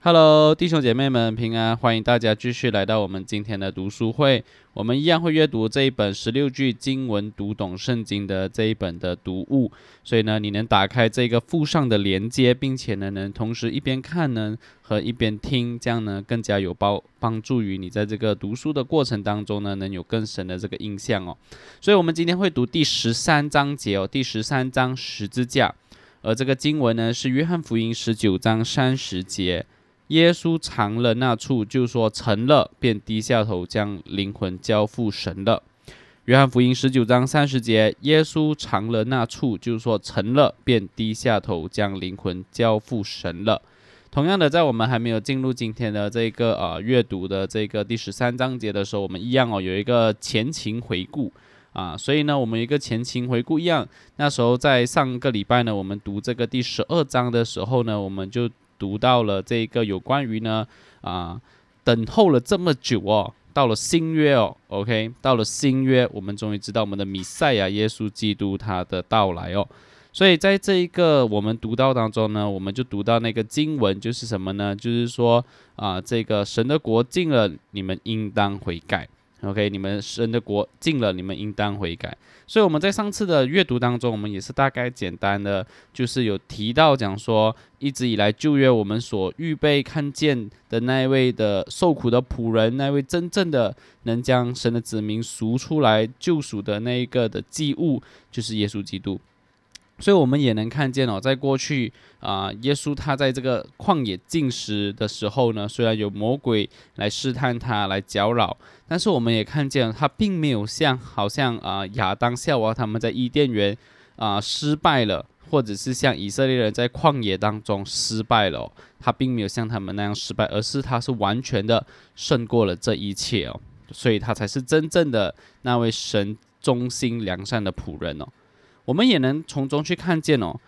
Hello，弟兄姐妹们平安，欢迎大家继续来到我们今天的读书会。我们一样会阅读这一本十六句经文读懂圣经的这一本的读物。所以呢，你能打开这个附上的连接，并且呢，能同时一边看呢和一边听，这样呢更加有帮帮助于你在这个读书的过程当中呢，能有更深的这个印象哦。所以，我们今天会读第十三章节哦，第十三章十字架，而这个经文呢是约翰福音十九章三十节。耶稣尝了那处，就说成了，便低下头将灵魂交付神了。约翰福音十九章三十节，耶稣尝了那处，就是说成了，便低下头将灵魂交付神了。同样的，在我们还没有进入今天的这个呃阅读的这个第十三章节的时候，我们一样哦有一个前情回顾啊，所以呢，我们一个前情回顾一样，那时候在上个礼拜呢，我们读这个第十二章的时候呢，我们就。读到了这个有关于呢啊，等候了这么久哦，到了新约哦，OK，到了新约，我们终于知道我们的弥赛亚耶稣基督他的到来哦。所以在这一个我们读到当中呢，我们就读到那个经文就是什么呢？就是说啊，这个神的国近了，你们应当悔改。OK，你们神的国近了，你们应当悔改。所以我们在上次的阅读当中，我们也是大概简单的，就是有提到讲说，一直以来旧约我们所预备看见的那一位的受苦的仆人，那位真正的能将神的子民赎出来救赎的那一个的祭物，就是耶稣基督。所以我们也能看见哦，在过去啊，耶稣他在这个旷野进食的时候呢，虽然有魔鬼来试探他，来搅扰，但是我们也看见他并没有像好像啊亚当夏娃他们在伊甸园啊失败了，或者是像以色列人在旷野当中失败了，他并没有像他们那样失败，而是他是完全的胜过了这一切哦，所以他才是真正的那位神忠心良善的仆人哦。我们也能从中去看见哦，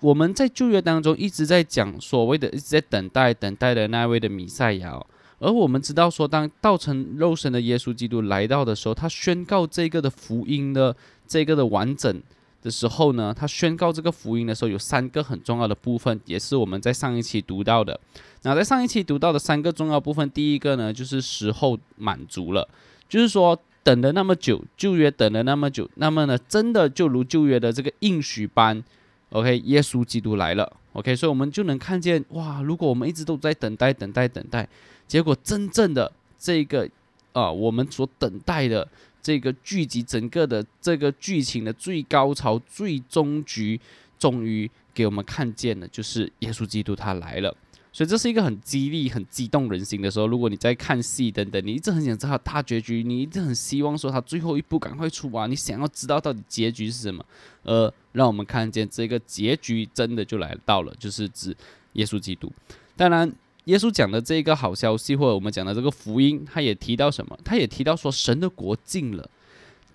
我们在旧约当中一直在讲所谓的一直在等待等待的那位的弥赛亚，而我们知道说，当道成肉身的耶稣基督来到的时候，他宣告这个的福音的这个的完整的时候呢，他宣告这个福音的时候有三个很重要的部分，也是我们在上一期读到的。那在上一期读到的三个重要部分，第一个呢就是时候满足了，就是说。等了那么久，旧约等了那么久，那么呢，真的就如旧约的这个应许般，OK，耶稣基督来了，OK，所以我们就能看见，哇，如果我们一直都在等待、等待、等待，结果真正的这个啊，我们所等待的这个剧集，整个的这个剧情的最高潮、最终局，终于给我们看见了，就是耶稣基督他来了。所以这是一个很激励、很激动人心的时候。如果你在看戏等等，你一直很想知道大结局，你一直很希望说他最后一步赶快出啊，你想要知道到底结局是什么。呃，让我们看见这个结局真的就来到了，就是指耶稣基督。当然，耶稣讲的这个好消息，或者我们讲的这个福音，他也提到什么？他也提到说神的国境了。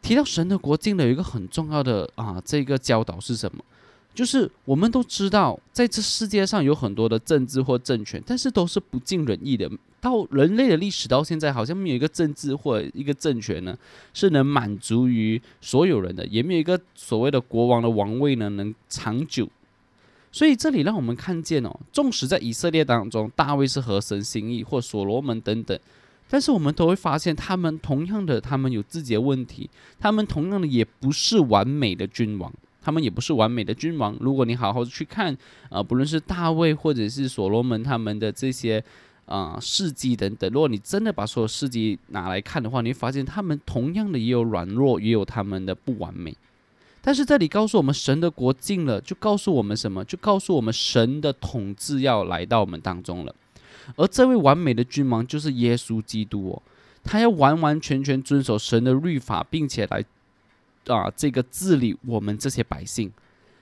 提到神的国近了，有一个很重要的啊，这个教导是什么？就是我们都知道，在这世界上有很多的政治或政权，但是都是不尽人意的。到人类的历史到现在，好像没有一个政治或一个政权呢，是能满足于所有人的，也没有一个所谓的国王的王位呢能长久。所以这里让我们看见哦，纵使在以色列当中，大卫是合神心意，或所罗门等等，但是我们都会发现，他们同样的，他们有自己的问题，他们同样的也不是完美的君王。他们也不是完美的君王。如果你好好去看，呃，不论是大卫或者是所罗门他们的这些啊事迹等等，如果你真的把所有事迹拿来看的话，你会发现他们同样的也有软弱，也有他们的不完美。但是这里告诉我们，神的国境了，就告诉我们什么？就告诉我们神的统治要来到我们当中了。而这位完美的君王就是耶稣基督哦，他要完完全全遵守神的律法，并且来。啊，这个治理我们这些百姓，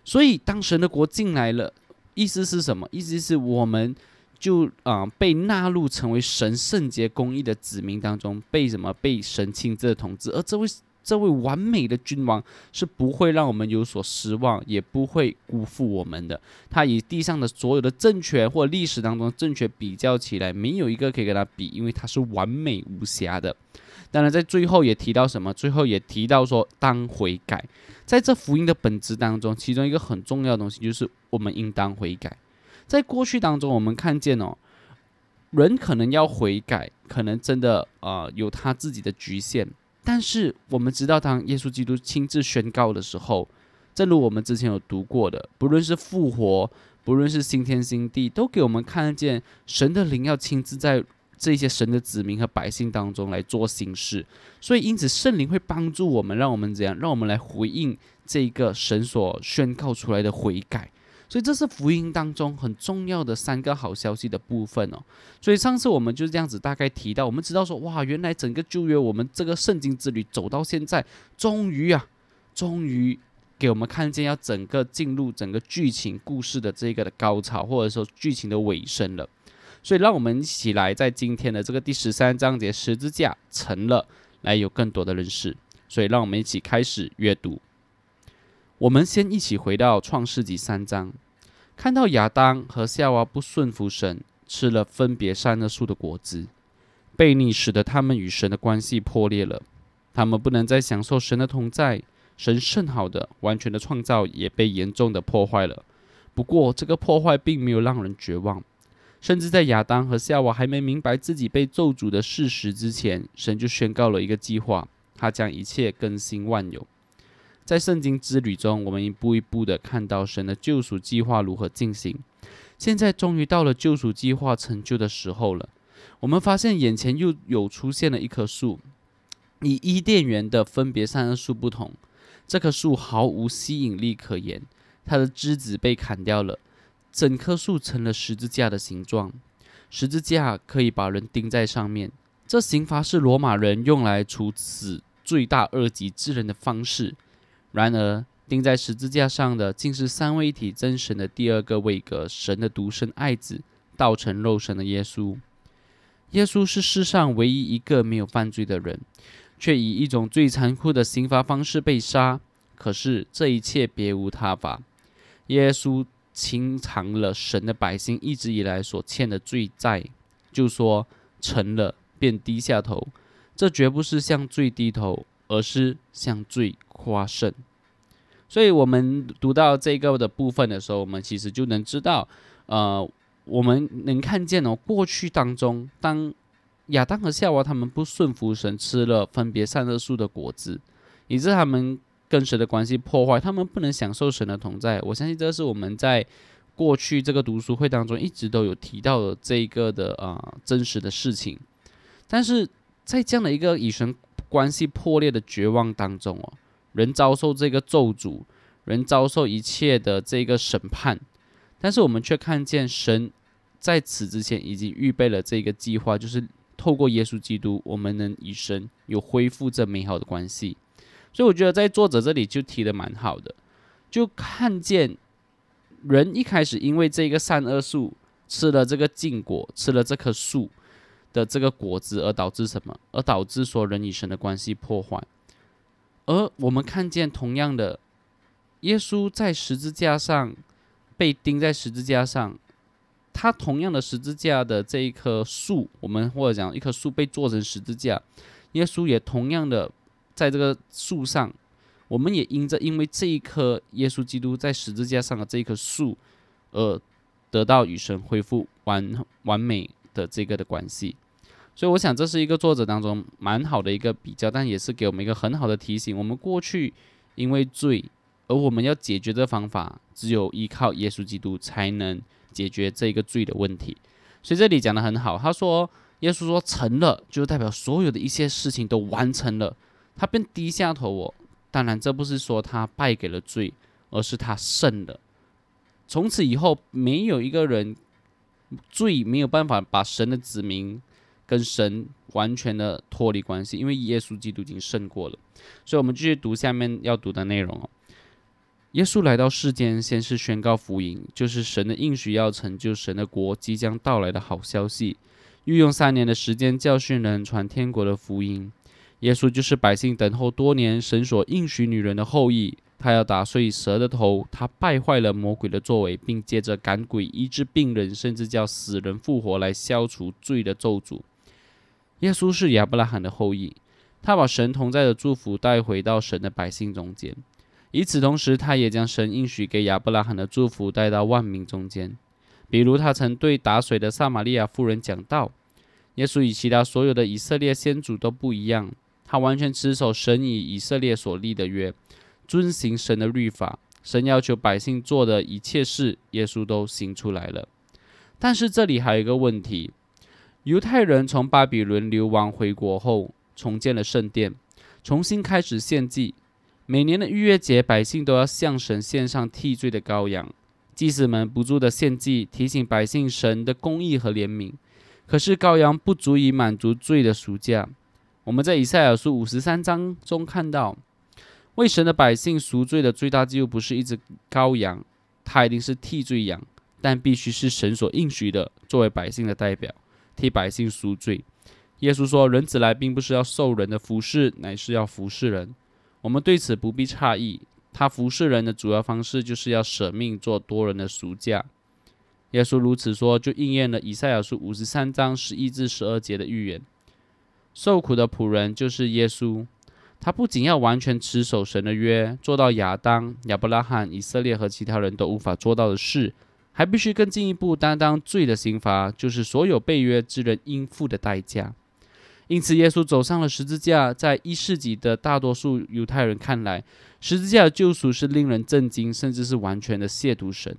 所以当神的国进来了，意思是什么？意思是我们就啊被纳入成为神圣洁公义的子民当中，被什么被神亲自统治。而这位这位完美的君王是不会让我们有所失望，也不会辜负我们的。他以地上的所有的政权或历史当中政权比较起来，没有一个可以跟他比，因为他是完美无瑕的。当然，在最后也提到什么？最后也提到说，当悔改。在这福音的本质当中，其中一个很重要的东西就是我们应当悔改。在过去当中，我们看见哦，人可能要悔改，可能真的呃有他自己的局限。但是我们知道，当耶稣基督亲自宣告的时候，正如我们之前有读过的，不论是复活，不论是新天新地，都给我们看见神的灵要亲自在这些神的子民和百姓当中来做行事。所以，因此圣灵会帮助我们，让我们怎样？让我们来回应这个神所宣告出来的悔改。所以，这是福音当中很重要的三个好消息的部分哦。所以上次我们就这样子大概提到，我们知道说，哇，原来整个旧约我们这个圣经之旅走到现在，终于啊，终于。给我们看见要整个进入整个剧情故事的这个的高潮，或者说剧情的尾声了。所以，让我们一起来在今天的这个第十三章节十字架成了，来有更多的认识。所以，让我们一起开始阅读。我们先一起回到创世纪三章，看到亚当和夏娃不顺服神，吃了分别善恶树的果子，悖逆使得他们与神的关系破裂了，他们不能再享受神的同在。神圣好的、完全的创造也被严重的破坏了。不过，这个破坏并没有让人绝望，甚至在亚当和夏娃还没明白自己被咒诅的事实之前，神就宣告了一个计划，他将一切更新万有。在圣经之旅中，我们一步一步的看到神的救赎计划如何进行。现在终于到了救赎计划成就的时候了。我们发现眼前又有出现了一棵树，与伊甸园的分别善恶树不同。这棵树毫无吸引力可言，它的枝子被砍掉了，整棵树成了十字架的形状。十字架可以把人钉在上面，这刑罚是罗马人用来处死罪大恶极之人的方式。然而，钉在十字架上的竟是三位一体真神的第二个位格——神的独生爱子，道成肉身的耶稣。耶稣是世上唯一一个没有犯罪的人。却以一种最残酷的刑罚方式被杀。可是这一切别无他法。耶稣清偿了神的百姓一直以来所欠的罪债，就说成了，便低下头。这绝不是向罪低头，而是向罪夸胜。所以，我们读到这个的部分的时候，我们其实就能知道，呃，我们能看见哦，过去当中当。亚当和夏娃他们不顺服神，吃了分别善恶树的果子，以致他们跟神的关系破坏，他们不能享受神的同在。我相信这是我们在过去这个读书会当中一直都有提到的这一个的啊真实的事情。但是在这样的一个与神关系破裂的绝望当中哦，人遭受这个咒诅，人遭受一切的这个审判，但是我们却看见神在此之前已经预备了这个计划，就是。透过耶稣基督，我们能与神有恢复这美好的关系。所以我觉得在作者这里就提的蛮好的，就看见人一开始因为这个善恶树吃了这个禁果，吃了这棵树的这个果子，而导致什么？而导致说人与神的关系破坏。而我们看见同样的，耶稣在十字架上被钉在十字架上。它同样的十字架的这一棵树，我们或者讲一棵树被做成十字架，耶稣也同样的在这个树上，我们也因着因为这一棵耶稣基督在十字架上的这一棵树，而得到与神恢复完完美的这个的关系。所以我想这是一个作者当中蛮好的一个比较，但也是给我们一个很好的提醒：我们过去因为罪，而我们要解决的方法，只有依靠耶稣基督才能。解决这个罪的问题，所以这里讲的很好。他说，耶稣说成了，就代表所有的一些事情都完成了，他便低下头。我当然，这不是说他败给了罪，而是他胜了。从此以后，没有一个人罪没有办法把神的子民跟神完全的脱离关系，因为耶稣基督已经胜过了。所以，我们继续读下面要读的内容。耶稣来到世间，先是宣告福音，就是神的应许要成就，神的国即将到来的好消息。又用三年的时间教训人，传天国的福音。耶稣就是百姓等候多年，神所应许女人的后裔。他要打碎蛇的头，他败坏了魔鬼的作为，并借着赶鬼、医治病人，甚至叫死人复活，来消除罪的咒诅。耶稣是亚伯拉罕的后裔，他把神同在的祝福带回到神的百姓中间。与此同时，他也将神应许给亚伯拉罕的祝福带到万民中间。比如他曾对打水的撒玛利亚妇人讲道。耶稣与其他所有的以色列先祖都不一样，他完全持守神以以色列所立的约，遵行神的律法。神要求百姓做的一切事，耶稣都行出来了。但是这里还有一个问题：犹太人从巴比伦流亡回国后，重建了圣殿，重新开始献祭。每年的逾越节，百姓都要向神献上替罪的羔羊。祭司们不住的献祭，提醒百姓神的公义和怜悯。可是羔羊不足以满足罪的赎价。我们在以赛亚书五十三章中看到。为神的百姓赎罪的最大记录不是一只羔羊，它一定是替罪羊，但必须是神所应许的，作为百姓的代表，替百姓赎罪。耶稣说：“人子来，并不是要受人的服侍，乃是要服侍人。”我们对此不必诧异。他服侍人的主要方式，就是要舍命做多人的赎价。耶稣如此说，就应验了以赛亚书五十三章十一至十二节的预言。受苦的仆人就是耶稣。他不仅要完全持守神的约，做到亚当、亚伯拉罕、以色列和其他人都无法做到的事，还必须更进一步担当罪的刑罚，就是所有被约之人应付的代价。因此，耶稣走上了十字架。在一世纪的大多数犹太人看来，十字架的救赎是令人震惊，甚至是完全的亵渎神。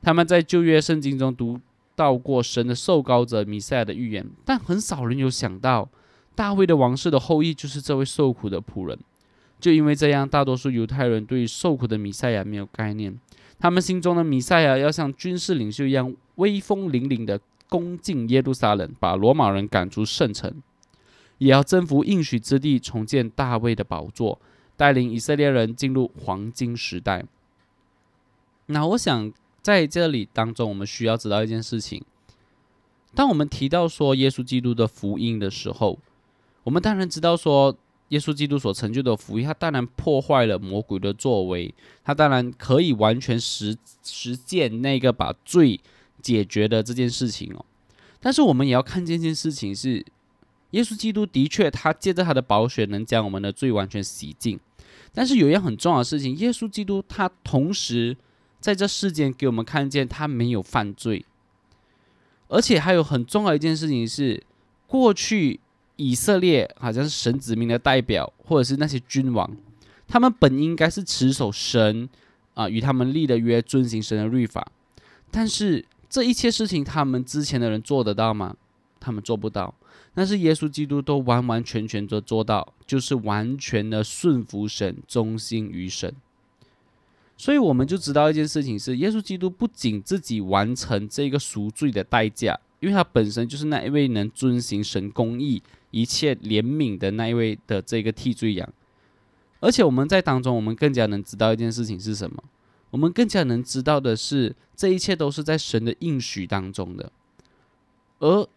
他们在旧约圣经中读到过神的受膏者弥赛亚的预言，但很少人有想到。大卫的王室的后裔就是这位受苦的仆人，就因为这样，大多数犹太人对受苦的弥赛亚没有概念。他们心中的弥赛亚要像军事领袖一样威风凛凛的攻进耶路撒冷，把罗马人赶出圣城，也要征服应许之地，重建大卫的宝座，带领以色列人进入黄金时代。那我想在这里当中，我们需要知道一件事情：当我们提到说耶稣基督的福音的时候，我们当然知道，说耶稣基督所成就的福音，他当然破坏了魔鬼的作为，他当然可以完全实实践那个把罪解决的这件事情哦。但是我们也要看见一件事情是，耶稣基督的确他借着他的宝血能将我们的罪完全洗净。但是有一样很重要的事情，耶稣基督他同时在这世间给我们看见他没有犯罪，而且还有很重要一件事情是过去。以色列好像是神子民的代表，或者是那些君王，他们本应该是持守神啊与他们立的约，遵行神的律法。但是这一切事情，他们之前的人做得到吗？他们做不到。但是耶稣基督都完完全全的做到，就是完全的顺服神，忠心于神。所以我们就知道一件事情是，耶稣基督不仅自己完成这个赎罪的代价，因为他本身就是那一位能遵行神公义。一切怜悯的那一位的这个替罪羊，而且我们在当中，我们更加能知道一件事情是什么？我们更加能知道的是，这一切都是在神的应许当中的。而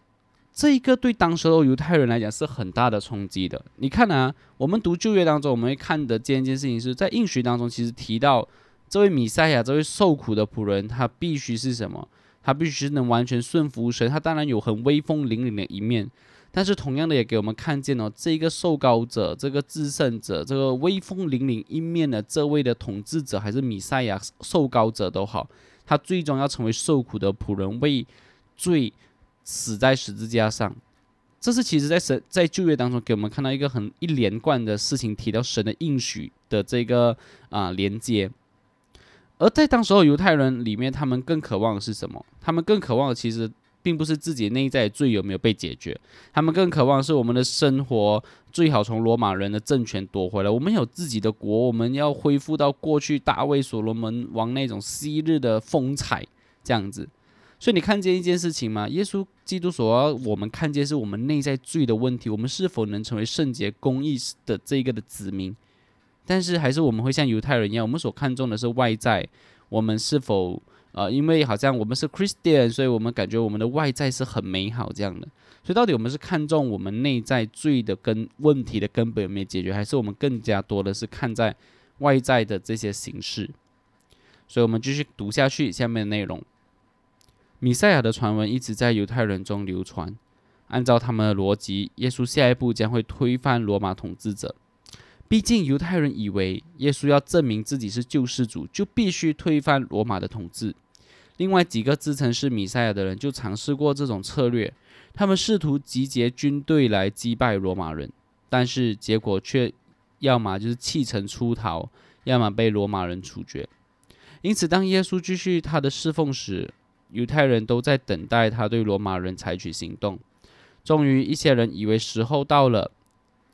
这一个对当时的犹太人来讲是很大的冲击的。你看啊，我们读旧约当中，我们会看的见一件事情是在应许当中，其实提到这位米赛亚，这位受苦的仆人，他必须是什么？他必须能完全顺服神。他当然有很威风凛凛的一面。但是同样的也给我们看见了这个受膏者、这个制胜者、这个威风凛凛一面的这位的统治者，还是米赛亚受膏者都好，他最终要成为受苦的仆人，为罪死在十字架上。这是其实在神在旧约当中给我们看到一个很一连贯的事情，提到神的应许的这个啊连接。而在当时候犹太人里面，他们更渴望的是什么？他们更渴望的其实。并不是自己内在罪有没有被解决，他们更渴望是我们的生活最好从罗马人的政权夺回来。我们有自己的国，我们要恢复到过去大卫所罗门王那种昔日的风采，这样子。所以你看见一件事情吗？耶稣基督所要我们看见是我们内在罪的问题，我们是否能成为圣洁公义的这个的子民？但是还是我们会像犹太人一样，我们所看重的是外在，我们是否？啊，因为好像我们是 Christian，所以我们感觉我们的外在是很美好这样的。所以到底我们是看重我们内在罪的根问题的根本有没有解决，还是我们更加多的是看在外在的这些形式？所以我们继续读下去下面的内容。米赛亚的传闻一直在犹太人中流传。按照他们的逻辑，耶稣下一步将会推翻罗马统治者。毕竟犹太人以为耶稣要证明自己是救世主，就必须推翻罗马的统治。另外几个自称是弥赛亚的人就尝试过这种策略，他们试图集结军队来击败罗马人，但是结果却要么就是弃城出逃，要么被罗马人处决。因此，当耶稣继续他的侍奉时，犹太人都在等待他对罗马人采取行动。终于，一些人以为时候到了，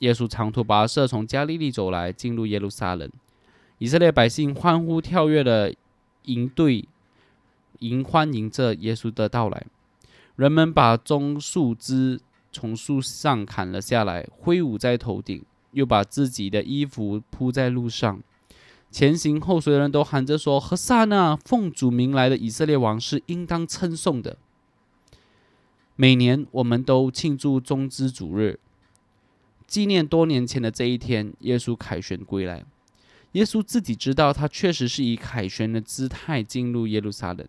耶稣长途跋涉从加利利走来，进入耶路撒冷。以色列百姓欢呼跳跃的迎队迎欢迎着耶稣的到来。人们把棕树枝从树上砍了下来，挥舞在头顶，又把自己的衣服铺在路上。前行后随的人都喊着说：“何塞呢？奉主名来的以色列王是应当称颂的。”每年我们都庆祝中之主日，纪念多年前的这一天，耶稣凯旋归来。耶稣自己知道，他确实是以凯旋的姿态进入耶路撒冷。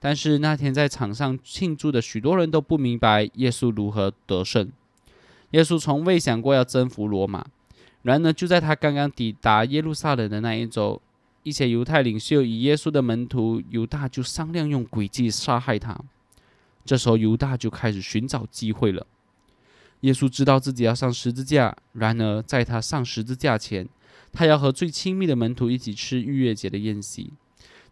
但是那天在场上庆祝的许多人都不明白耶稣如何得胜。耶稣从未想过要征服罗马。然而，就在他刚刚抵达耶路撒冷的那一周，一些犹太领袖与耶稣的门徒犹大就商量用诡计杀害他。这时候，犹大就开始寻找机会了。耶稣知道自己要上十字架，然而在他上十字架前，他要和最亲密的门徒一起吃逾越节的宴席。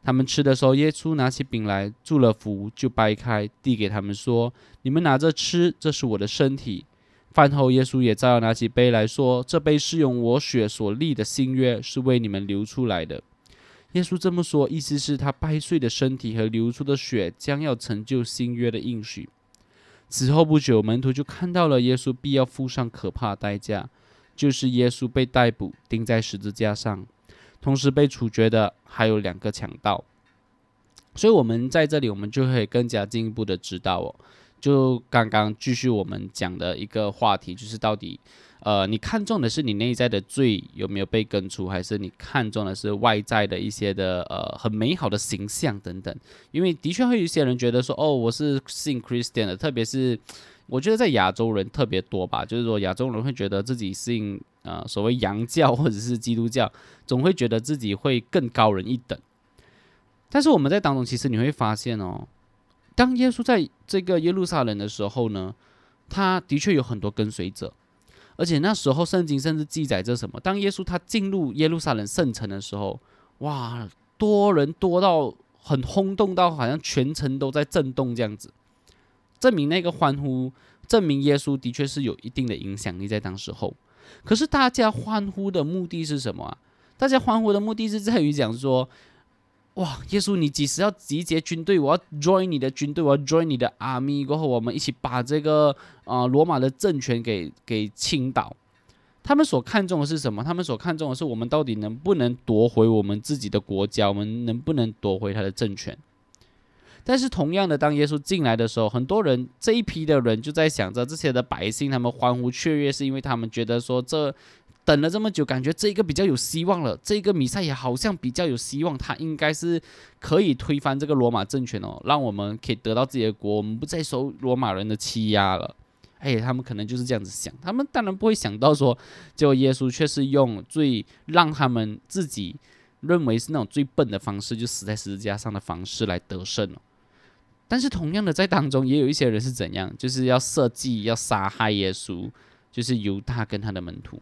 他们吃的时候，耶稣拿起饼来，祝了福，就掰开，递给他们说：“你们拿着吃，这是我的身体。”饭后，耶稣也照样拿起杯来说：“这杯是用我血所立的新约，是为你们流出来的。”耶稣这么说，意思是，他掰碎的身体和流出的血将要成就新约的应许。此后不久，门徒就看到了耶稣必要付上可怕代价，就是耶稣被逮捕钉在十字架上，同时被处决的还有两个强盗。所以，我们在这里，我们就可以更加进一步的知道哦。就刚刚继续我们讲的一个话题，就是到底，呃，你看重的是你内在的罪有没有被根除，还是你看重的是外在的一些的呃很美好的形象等等？因为的确会有一些人觉得说，哦，我是信 Christian 的，特别是我觉得在亚洲人特别多吧，就是说亚洲人会觉得自己信呃所谓洋教或者是基督教，总会觉得自己会更高人一等。但是我们在当中，其实你会发现哦。当耶稣在这个耶路撒冷的时候呢，他的确有很多跟随者，而且那时候圣经甚至记载着什么？当耶稣他进入耶路撒冷圣城的时候，哇，多人多到很轰动，到好像全城都在震动这样子，证明那个欢呼，证明耶稣的确是有一定的影响力在当时候。可是大家欢呼的目的是什么啊？大家欢呼的目的是在于讲说。哇，耶稣，你几时要集结军队？我要 join 你的军队，我要 join 你的 army，过后我们一起把这个啊罗马的政权给给倾倒。他们所看重的是什么？他们所看重的是我们到底能不能夺回我们自己的国家？我们能不能夺回他的政权？但是同样的，当耶稣进来的时候，很多人这一批的人就在想着，这些的百姓他们欢呼雀跃，是因为他们觉得说这。等了这么久，感觉这个比较有希望了。这个米赛也好像比较有希望，他应该是可以推翻这个罗马政权哦，让我们可以得到自己的国，我们不再受罗马人的欺压了。哎，他们可能就是这样子想，他们当然不会想到说，结果耶稣却是用最让他们自己认为是那种最笨的方式，就死在十字架上的方式来得胜了。但是同样的，在当中也有一些人是怎样，就是要设计要杀害耶稣，就是犹大跟他的门徒。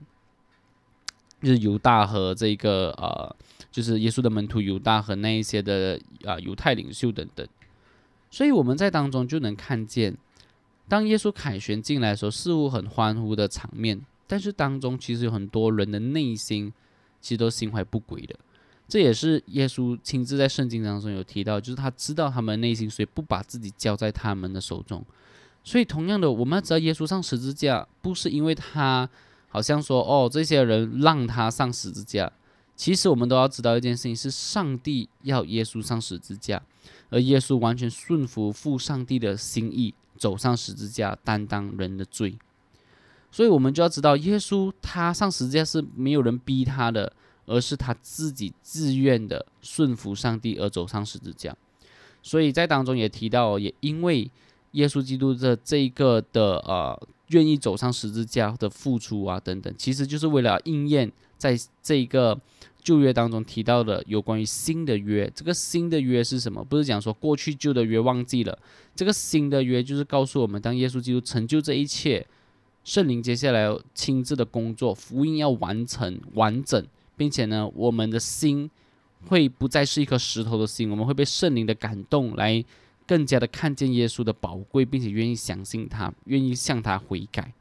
就是犹大和这个呃，就是耶稣的门徒犹大和那一些的啊犹太领袖等等，所以我们在当中就能看见，当耶稣凯旋进来的时候，似乎很欢呼的场面，但是当中其实有很多人的内心其实都心怀不轨的，这也是耶稣亲自在圣经当中有提到，就是他知道他们内心，所以不把自己交在他们的手中。所以同样的，我们要知道耶稣上十字架不是因为他。好像说哦，这些人让他上十字架。其实我们都要知道一件事情：是上帝要耶稣上十字架，而耶稣完全顺服父上帝的心意，走上十字架，担当人的罪。所以，我们就要知道，耶稣他上十字架是没有人逼他的，而是他自己自愿的顺服上帝而走上十字架。所以在当中也提到，也因为耶稣基督的这一个的呃。愿意走上十字架的付出啊，等等，其实就是为了应验在这个旧约当中提到的有关于新的约。这个新的约是什么？不是讲说过去旧的约忘记了，这个新的约就是告诉我们，当耶稣基督成就这一切，圣灵接下来要亲自的工作，福音要完成完整，并且呢，我们的心会不再是一颗石头的心，我们会被圣灵的感动来更加的看见耶稣的宝贵，并且愿意相信他，愿意向他悔改。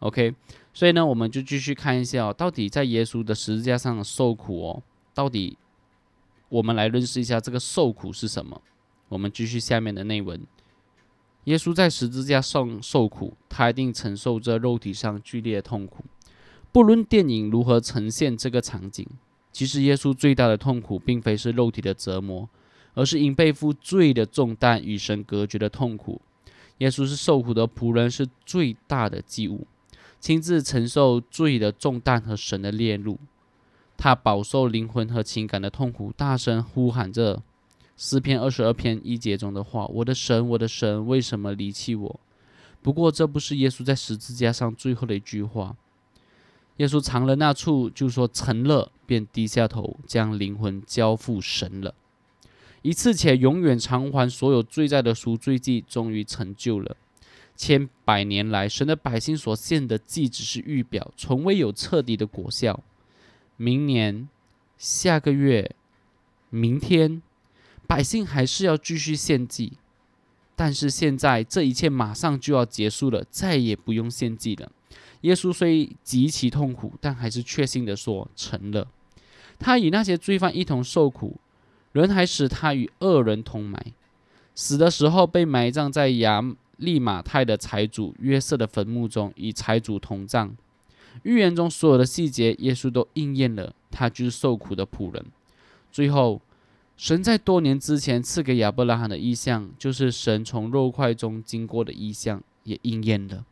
OK。所以呢，我们就继续看一下哦，到底在耶稣的十字架上受苦哦，到底我们来认识一下这个受苦是什么。我们继续下面的内文：耶稣在十字架上受苦，他一定承受着肉体上剧烈的痛苦。不论电影如何呈现这个场景，其实耶稣最大的痛苦，并非是肉体的折磨，而是因背负罪的重担与神隔绝的痛苦。耶稣是受苦的仆人，是最大的祭物。亲自承受罪的重担和神的烈怒，他饱受灵魂和情感的痛苦，大声呼喊着诗篇二十二篇一节中的话：“我的神，我的神，为什么离弃我？”不过，这不是耶稣在十字架上最后的一句话。耶稣尝了那处，就说成了，便低下头，将灵魂交付神了。一次且永远偿还所有罪债的赎罪祭，终于成就了。千百年来，神的百姓所献的祭只是预表，从未有彻底的果效。明年、下个月、明天，百姓还是要继续献祭，但是现在这一切马上就要结束了，再也不用献祭了。耶稣虽极其痛苦，但还是确信的说成了。他与那些罪犯一同受苦，人还使他与恶人同埋，死的时候被埋葬在牙。利马泰的财主约瑟的坟墓中，与财主同葬。预言中所有的细节，耶稣都应验了。他就是受苦的仆人。最后，神在多年之前赐给亚伯拉罕的意象，就是神从肉块中经过的意象，也应验了。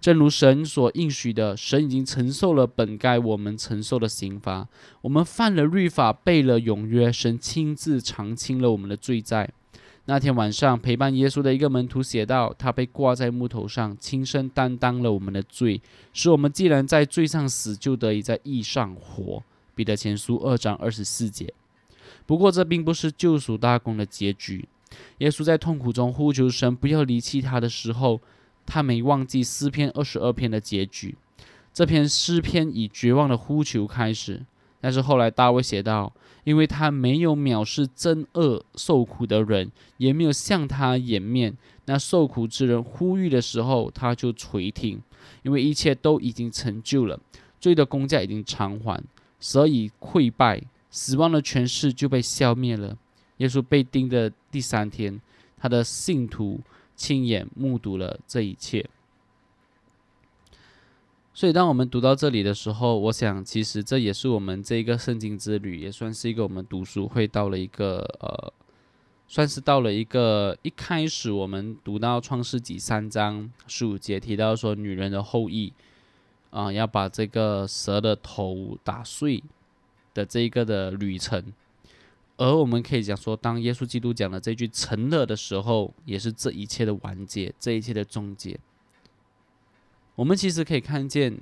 正如神所应许的，神已经承受了本该我们承受的刑罚。我们犯了律法，背了永约，神亲自偿清了我们的罪债。那天晚上，陪伴耶稣的一个门徒写道：“他被挂在木头上，亲身担当了我们的罪，使我们既然在罪上死，就得以在义上活。”彼得前书二章二十四节。不过，这并不是救赎大功的结局。耶稣在痛苦中呼求神不要离弃他的时候，他没忘记诗篇二十二篇的结局。这篇诗篇以绝望的呼求开始，但是后来大卫写道。因为他没有藐视真恶受苦的人，也没有向他掩面。那受苦之人呼吁的时候，他就垂听。因为一切都已经成就了，罪的公价已经偿还，所以溃败，死亡的权势就被消灭了。耶稣被钉的第三天，他的信徒亲眼目睹了这一切。所以，当我们读到这里的时候，我想，其实这也是我们这个圣经之旅，也算是一个我们读书会到了一个呃，算是到了一个一开始我们读到创世纪三章十五节提到说，女人的后裔啊，要把这个蛇的头打碎的这一个的旅程。而我们可以讲说，当耶稣基督讲了这句成了的时候，也是这一切的完结，这一切的终结。我们其实可以看见，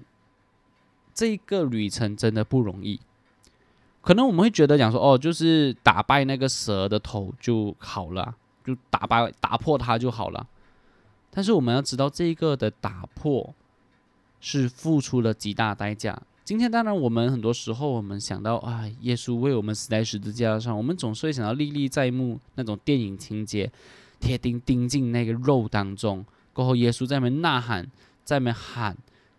这个旅程真的不容易。可能我们会觉得讲说，哦，就是打败那个蛇的头就好了，就打败打破它就好了。但是我们要知道，这个的打破是付出了极大代价。今天当然，我们很多时候我们想到啊，耶稣为我们死在十字架上，我们总是会想到历历在目那种电影情节，铁钉钉进那个肉当中，过后耶稣在那边呐喊。在那边喊，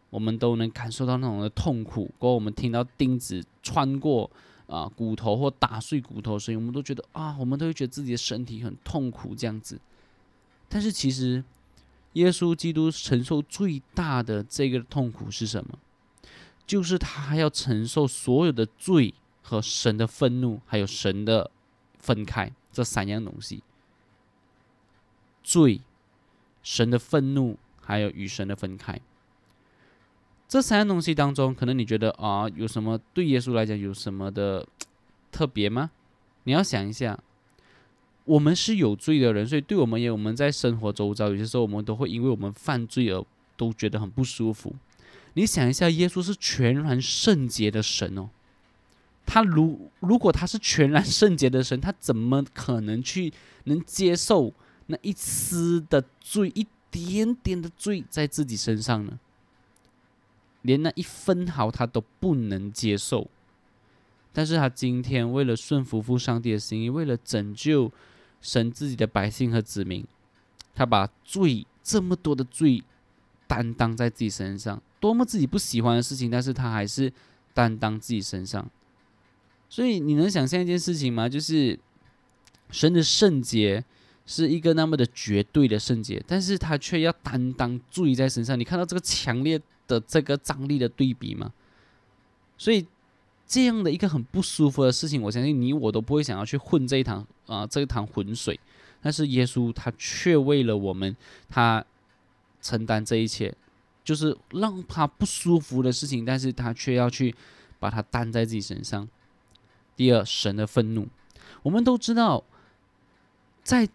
我们都能感受到那种的痛苦。过后我们听到钉子穿过啊骨头或打碎骨头声音，我们都觉得啊，我们都会觉得自己的身体很痛苦这样子。但是其实，耶稣基督承受最大的这个痛苦是什么？就是他要承受所有的罪和神的愤怒，还有神的分开这三样东西：罪、神的愤怒。还有与神的分开，这三样东西当中，可能你觉得啊，有什么对耶稣来讲有什么的特别吗？你要想一下，我们是有罪的人，所以对我们也，我们在生活周遭，有些时候我们都会因为我们犯罪而都觉得很不舒服。你想一下，耶稣是全然圣洁的神哦，他如如果他是全然圣洁的神，他怎么可能去能接受那一丝的罪，一点点的罪在自己身上呢？连那一分毫他都不能接受。但是他今天为了顺服父上帝的心意，为了拯救神自己的百姓和子民，他把罪这么多的罪担当在自己身上，多么自己不喜欢的事情，但是他还是担当自己身上。所以你能想象一件事情吗？就是神的圣洁是一个那么的绝对的圣洁，但是他却要担当罪在身上。你看到这个强烈的这个张力的对比吗？所以。这样的一个很不舒服的事情，我相信你我都不会想要去混这一趟啊，这一趟浑水。但是耶稣他却为了我们，他承担这一切，就是让他不舒服的事情，但是他却要去把它担在自己身上。第二，神的愤怒，我们都知道，在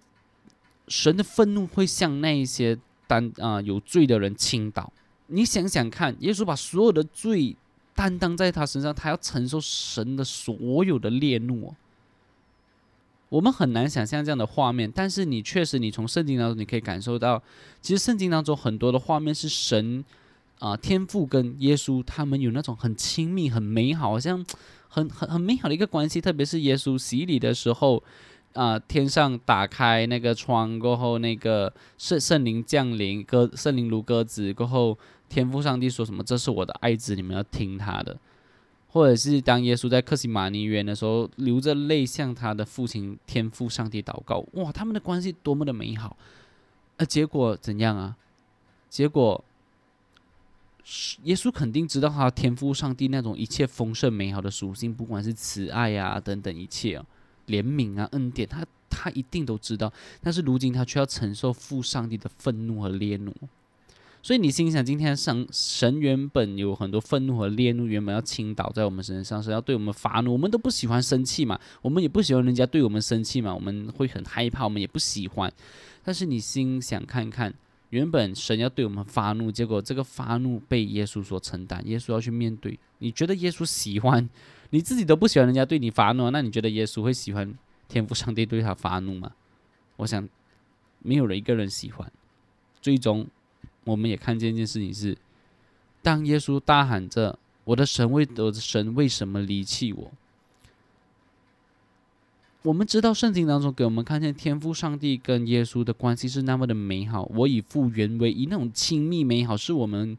神的愤怒会向那一些担啊有罪的人倾倒。你想想看，耶稣把所有的罪。担当在他身上，他要承受神的所有的烈怒。我们很难想象这样的画面，但是你确实，你从圣经当中你可以感受到，其实圣经当中很多的画面是神啊，天父跟耶稣他们有那种很亲密、很美好，好像很很很美好的一个关系。特别是耶稣洗礼的时候，啊，天上打开那个窗过后，那个圣圣灵降临，鸽圣灵如鸽子过后。天父上帝说什么？这是我的爱子，你们要听他的。或者是当耶稣在克西马尼园的时候，流着泪向他的父亲天父上帝祷告。哇，他们的关系多么的美好！呃，结果怎样啊？结果，耶稣肯定知道他天父上帝那种一切丰盛美好的属性，不管是慈爱啊等等一切啊，怜悯啊恩典，他他一定都知道。但是如今他却要承受父上帝的愤怒和烈怒。所以你心想，今天神神原本有很多愤怒和烈怒，原本要倾倒在我们身上，是要对我们发怒。我们都不喜欢生气嘛，我们也不喜欢人家对我们生气嘛，我们会很害怕，我们也不喜欢。但是你心想看看，原本神要对我们发怒，结果这个发怒被耶稣所承担，耶稣要去面对。你觉得耶稣喜欢？你自己都不喜欢人家对你发怒，那你觉得耶稣会喜欢天赋上帝对他发怒吗？我想，没有人一个人喜欢。最终。我们也看见一件事情是，当耶稣大喊着“我的神为我的神为什么离弃我”，我们知道圣经当中给我们看见天父上帝跟耶稣的关系是那么的美好，我以父原为以那种亲密美好，是我们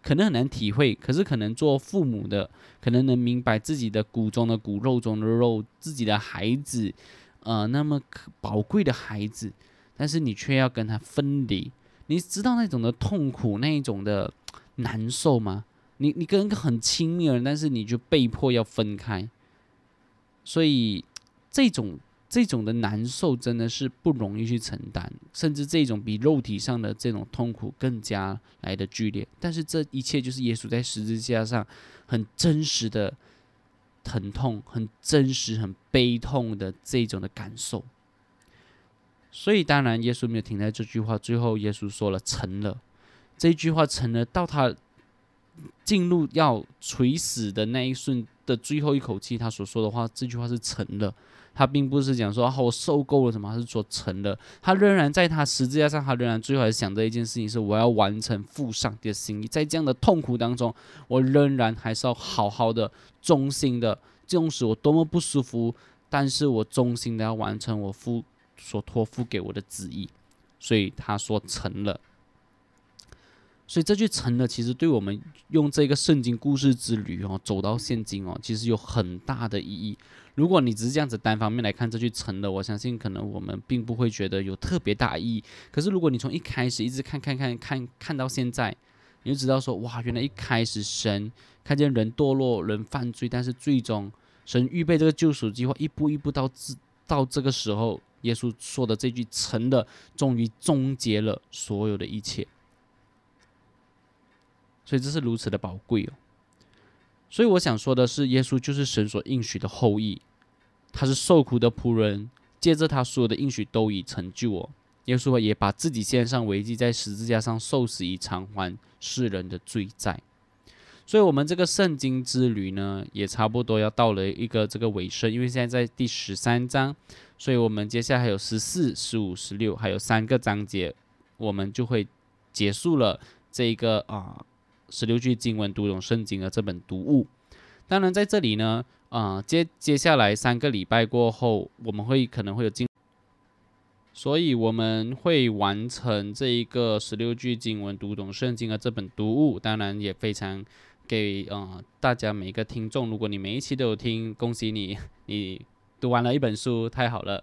可能很难体会，可是可能做父母的可能能明白自己的骨中的骨肉中的肉，自己的孩子，呃，那么宝贵的孩子，但是你却要跟他分离。你知道那种的痛苦，那一种的难受吗？你你跟一个很亲密的人，但是你就被迫要分开，所以这种这种的难受真的是不容易去承担，甚至这种比肉体上的这种痛苦更加来的剧烈。但是这一切就是耶稣在十字架上很真实的疼痛，很真实、很悲痛的这种的感受。所以，当然，耶稣没有停在这句话。最后，耶稣说了：“成了。”这句话成了，到他进入要垂死的那一瞬的最后一口气，他所说的话，这句话是成了。他并不是讲说“啊，我受够了什么”，是说成了。他仍然在他十字架上，他仍然最后还想着一件事情：是我要完成父上帝的心意。在这样的痛苦当中，我仍然还是要好好的、忠心的，纵使我多么不舒服，但是我忠心的要完成我父。所托付给我的旨意，所以他说成了。所以这句成了，其实对我们用这个圣经故事之旅哦，走到现今哦，其实有很大的意义。如果你只是这样子单方面来看这句成了，我相信可能我们并不会觉得有特别大意义。可是如果你从一开始一直看看看看看到现在，你就知道说哇，原来一开始神看见人堕落、人犯罪，但是最终神预备这个救赎计划，一步一步到至到这个时候。耶稣说的这句“成的”，终于终结了所有的一切，所以这是如此的宝贵哦。所以我想说的是，耶稣就是神所应许的后裔，他是受苦的仆人，借着他所有的应许都已成就哦。耶稣也把自己献上为祭，在十字架上受死，以偿还世人的罪债。所以，我们这个圣经之旅呢，也差不多要到了一个这个尾声，因为现在在第十三章，所以我们接下来还有十四、十五、十六，还有三个章节，我们就会结束了这一个啊十六句经文读懂圣经的这本读物。当然，在这里呢，啊接接下来三个礼拜过后，我们会可能会有经。所以我们会完成这一个十六句经文读懂圣经的这本读物，当然也非常给呃大家每一个听众，如果你每一期都有听，恭喜你，你读完了一本书，太好了。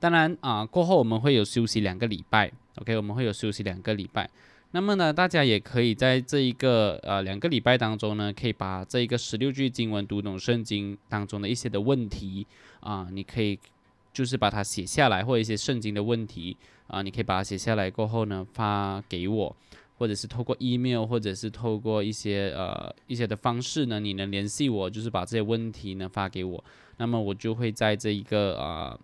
当然啊，过后我们会有休息两个礼拜，OK，我们会有休息两个礼拜。那么呢，大家也可以在这一个呃两个礼拜当中呢，可以把这一个十六句经文读懂圣经当中的一些的问题啊，你可以。就是把它写下来，或一些圣经的问题啊，你可以把它写下来过后呢，发给我，或者是透过 email，或者是透过一些呃一些的方式呢，你能联系我，就是把这些问题呢发给我，那么我就会在这一个啊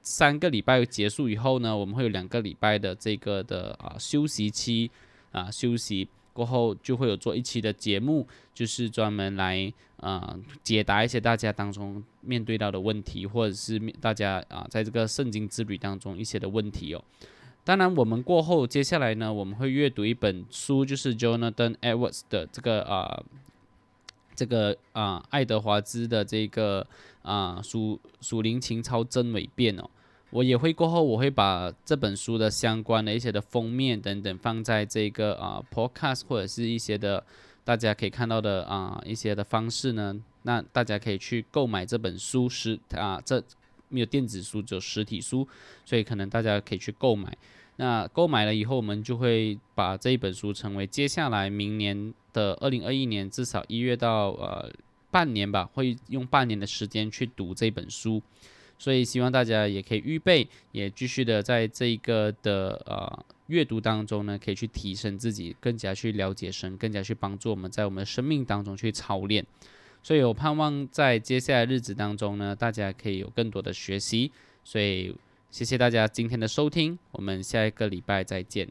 三个礼拜结束以后呢，我们会有两个礼拜的这个的啊休息期啊休息。过后就会有做一期的节目，就是专门来啊解答一些大家当中面对到的问题，或者是大家啊在这个圣经之旅当中一些的问题哦。当然，我们过后接下来呢，我们会阅读一本书，就是 Jonathan Edwards 的这个啊这个啊爱德华兹的这个啊属属灵情操真伪辩哦。我也会过后，我会把这本书的相关的一些的封面等等放在这个啊 podcast 或者是一些的大家可以看到的啊一些的方式呢，那大家可以去购买这本书是啊这没有电子书，只有实体书，所以可能大家可以去购买。那购买了以后，我们就会把这一本书成为接下来明年的二零二一年至少一月到呃半年吧，会用半年的时间去读这本书。所以希望大家也可以预备，也继续的在这一个的呃阅读当中呢，可以去提升自己，更加去了解神，更加去帮助我们在我们的生命当中去操练。所以我盼望在接下来日子当中呢，大家可以有更多的学习。所以谢谢大家今天的收听，我们下一个礼拜再见。